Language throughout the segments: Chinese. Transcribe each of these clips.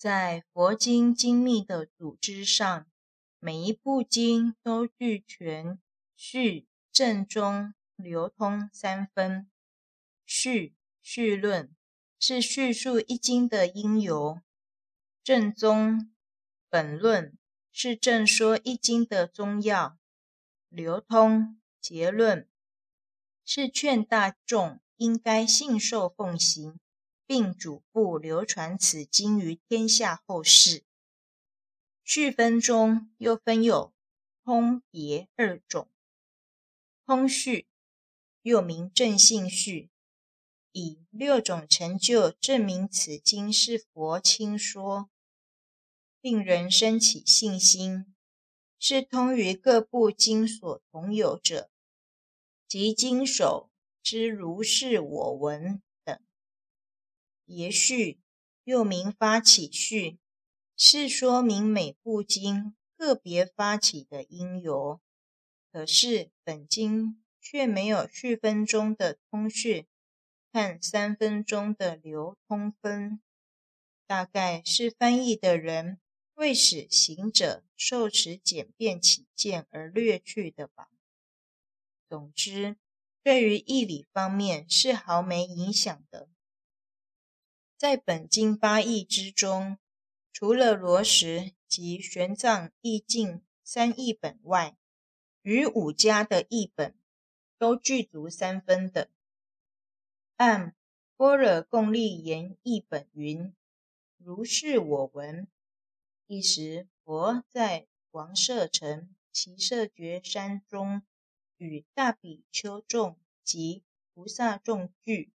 在佛经精密的组织上，每一部经都俱全序、正、中、流通三分。序、序论是叙述一经的因由；正宗、本论是正说一经的宗要；流通、结论是劝大众应该信受奉行。并嘱咐流传此经于天下后世。序分中又分有通别二种。通序又名正信序，以六种成就证明此经是佛亲说，令人生起信心，是通于各部经所同有者，即经首之如是我闻。别序又名发起序，是说明每部经个别发起的因由。可是本经却没有序分中的通序和三分钟的流通分，大概是翻译的人为使行者受持简便起见而略去的吧。总之，对于义理方面是毫没影响的。在本经八义之中，除了罗什及玄奘译经三译本外，余五家的译本都具足三分的。按般若共立言译本云：“如是我闻，一时佛在王舍城只舍绝山中，与大比丘众及菩萨众聚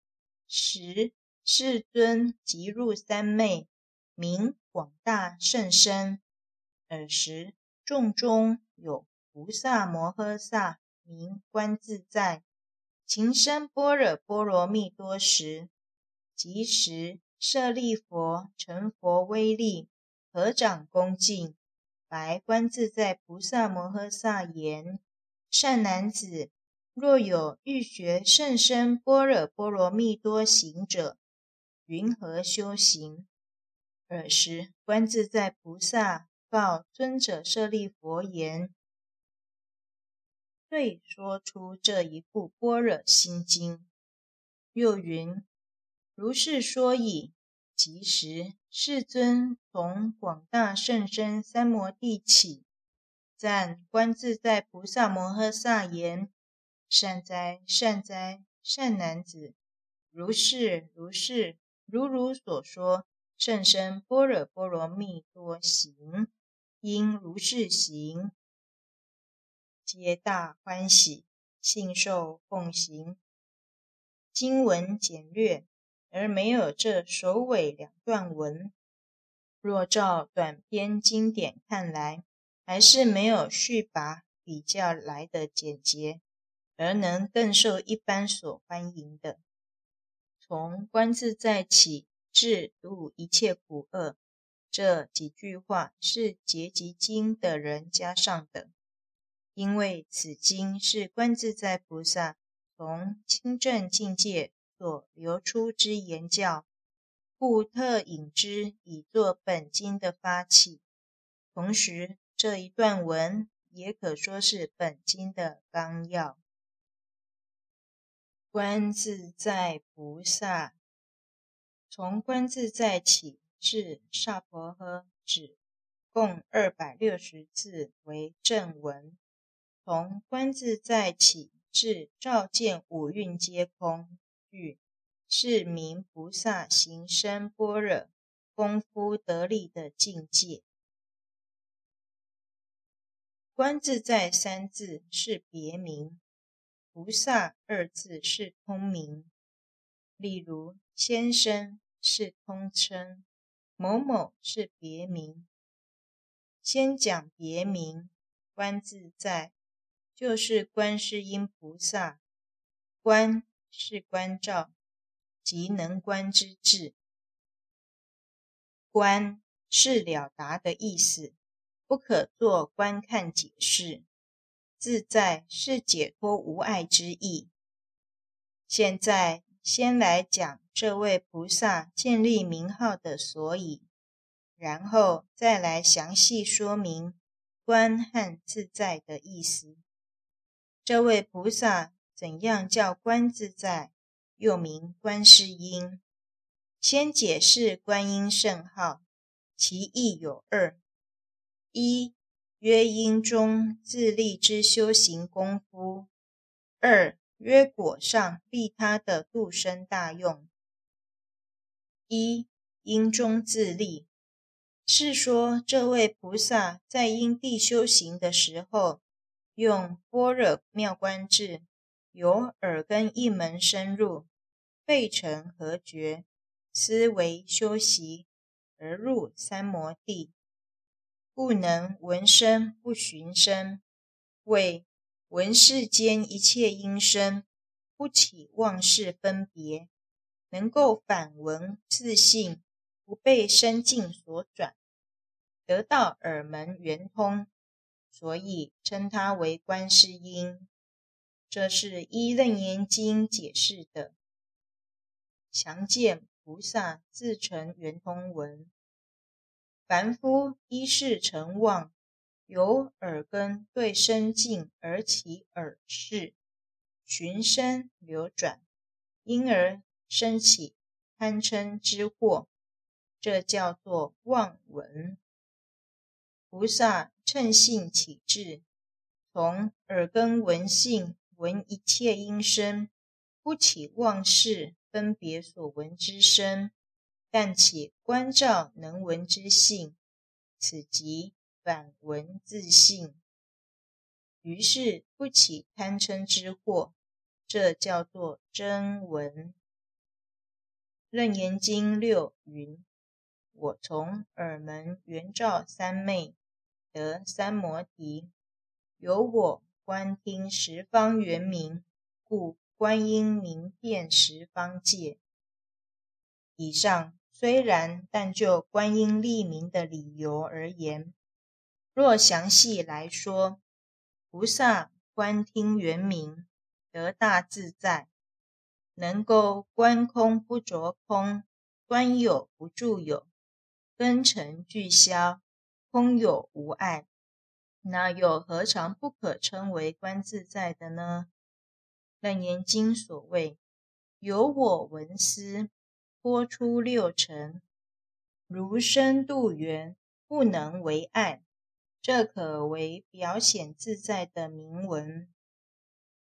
时。”世尊即入三昧，名广大甚深。尔时众中有菩萨摩诃萨，名观自在，勤生般若波罗蜜多时。即时舍利弗成佛威力，合掌恭敬，白观自在菩萨摩诃萨言：“善男子，若有欲学甚深般若波罗蜜多行者。”云何修行？尔时，观自在菩萨告尊者舍利弗言：“遂说出这一部般若心经。”又云：“如是说已。”即时，世尊从广大甚深三摩地起，赞观自在菩萨摩诃萨言：“善哉，善哉，善男子！如是，如是。”如汝所说，甚深般若波罗蜜多行，应如是行，皆大欢喜，信受奉行。经文简略，而没有这首尾两段文。若照短篇经典看来，还是没有序跋比较来得简洁，而能更受一般所欢迎的。从观自在起至度一切苦厄，这几句话是结集经的人加上的，因为此经是观自在菩萨从清净境界所流出之言教，故特引之以作本经的发起。同时，这一段文也可说是本经的纲要。观自在菩萨，从观自在起至萨婆诃止，共二百六十字为正文；从观自在起至照见五蕴皆空句，是名菩萨行深般若功夫得力的境界。观自在三字是别名。菩萨二字是通名，例如先生是通称，某某是别名。先讲别名，观自在就是观世音菩萨，观是观照，即能观之智，观是了达的意思，不可做观看解释。自在是解脱无碍之意。现在先来讲这位菩萨建立名号的所以。然后再来详细说明“观”和“自在”的意思。这位菩萨怎样叫观自在，又名观世音？先解释观音圣号，其意有二：一曰因中自利之修行功夫；二曰果上利他的度生大用。一因中自利，是说这位菩萨在因地修行的时候，用般若妙观智，由耳根一门深入，废尘合觉，思维修习，而入三摩地，故能闻声不寻声，为闻世间一切音声，不起妄事分别。能够反闻自性，不被身境所转，得到耳门圆通，所以称他为观世音。这是依《楞严经》解释的。详见菩萨自成圆通文。凡夫依事成妄，由耳根对身境而起耳识，寻声流转，因而。生起贪嗔之惑，这叫做妄闻。菩萨乘性起智，从耳根闻性，闻一切音声，不起妄事分别所闻之声，但且观照能闻之性，此即反闻自性。于是不起贪嗔之惑，这叫做真闻。楞严经六云：“我从耳门圆照三昧，得三摩提，由我观听十方圆明，故观音明遍十方界。”以上虽然，但就观音立名的理由而言，若详细来说，菩萨观听圆明，得大自在。能够观空不着空，观有不住有，根尘俱消，空有无碍，那又何尝不可称为观自在的呢？楞严经所谓“有我闻思，脱出六尘，如深度缘，不能为碍”，这可为表显自在的铭文。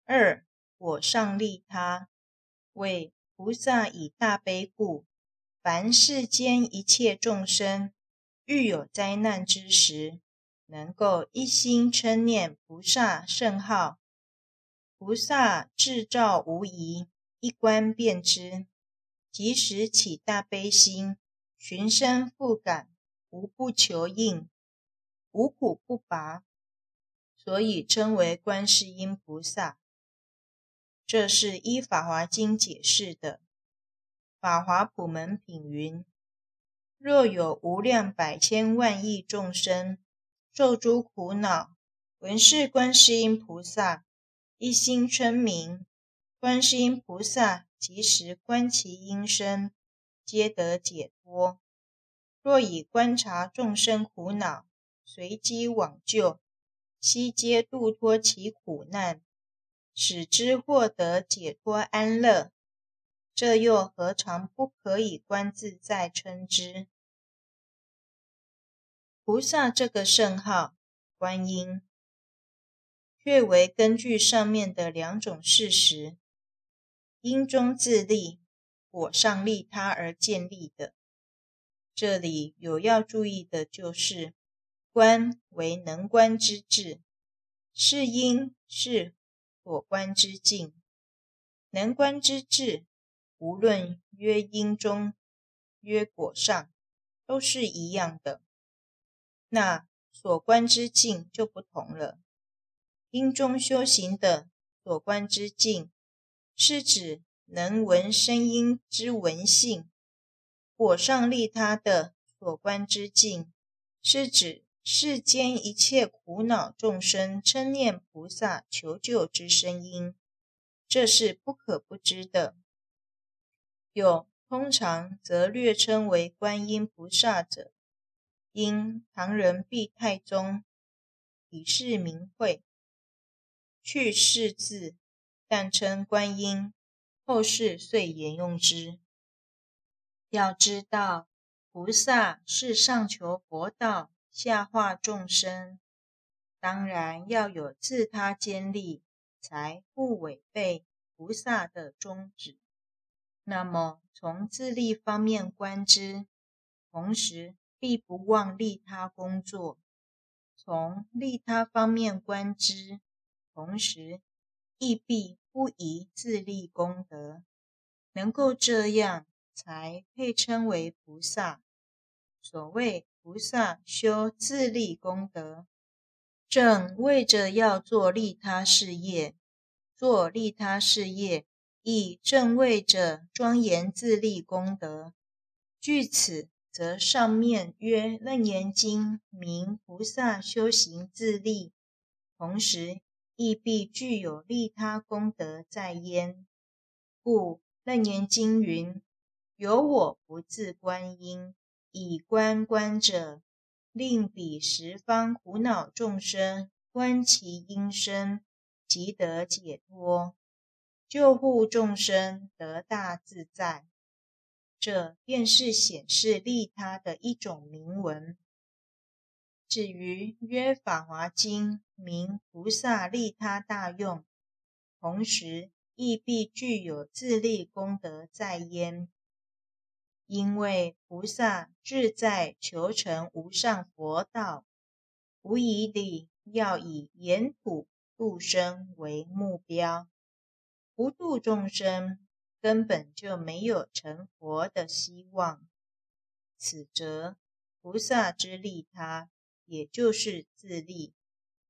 二我上利他。为菩萨以大悲故，凡世间一切众生，遇有灾难之时，能够一心称念菩萨圣号，菩萨智照无疑，一观便知，即时起大悲心，寻声复感，无不求应，无苦不拔，所以称为观世音菩萨。这是依《法华经》解释的，《法华普门品》云：若有无量百千万亿众生受诸苦恼，闻是观世音菩萨，一心称名，观世音菩萨即时观其音声，皆得解脱。若以观察众生苦恼，随机往救，悉皆度脱其苦难。使之获得解脱安乐，这又何尝不可以观自在称之？菩萨这个圣号观音，却为根据上面的两种事实，因中自立，果上利他而建立的。这里有要注意的就是，观为能观之智，是因是。所观之境，能观之智，无论曰因中，曰果上，都是一样的。那所观之境就不同了。因中修行的所观之境，是指能闻声音之闻性；果上利他的所观之境，是指。世间一切苦恼众生称念菩萨求救之声音，这是不可不知的。有通常则略称为观音菩萨者，因唐人毕太宗以示名讳，去世字，但称观音，后世遂沿用之。要知道，菩萨是上求佛道，下化众生，当然要有自他兼立，才不违背菩萨的宗旨。那么，从自利方面观之，同时必不忘利他工作；从利他方面观之，同时亦必不遗自利功德。能够这样，才配称为菩萨。所谓菩萨修自利功德，正为着要做利他事业，做利他事业。亦正为着庄严自利功德，据此，则上面曰《楞严经》名菩萨修行自利，同时亦必具有利他功德在焉。故《楞严经》云：“有我不自观音，以观观者，令彼十方苦恼众生观其音声，即得解脱。”救护众生得大自在，这便是显示利他的一种明文。至于约法华经名菩萨利他大用，同时亦必具有自利功德在焉，因为菩萨志在求成无上佛道，无疑地要以延土度生为目标。不度众生，根本就没有成佛的希望。此则菩萨之利他，也就是自立。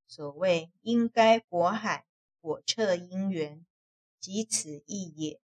所谓“应该果海，果彻因缘”，即此意也。